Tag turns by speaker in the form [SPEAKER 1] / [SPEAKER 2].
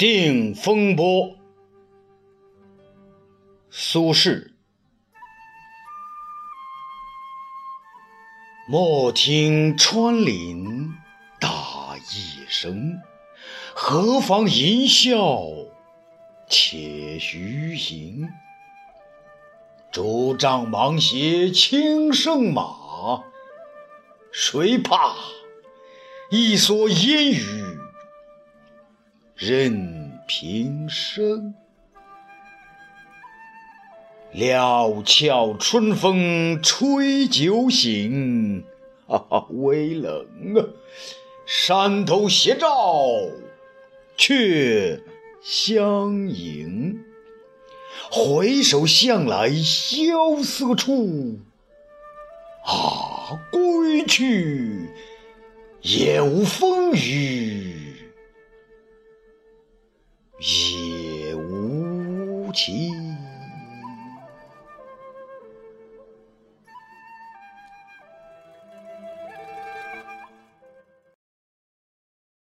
[SPEAKER 1] 定风波，苏轼。莫听穿林打叶声，何妨吟啸且徐行。竹杖芒鞋轻胜马，谁怕？一蓑烟雨任平生。料峭春风吹酒醒，哈哈，微冷啊！山头斜照却相迎。回首向来萧瑟处，啊，归去，也无风雨也无奇。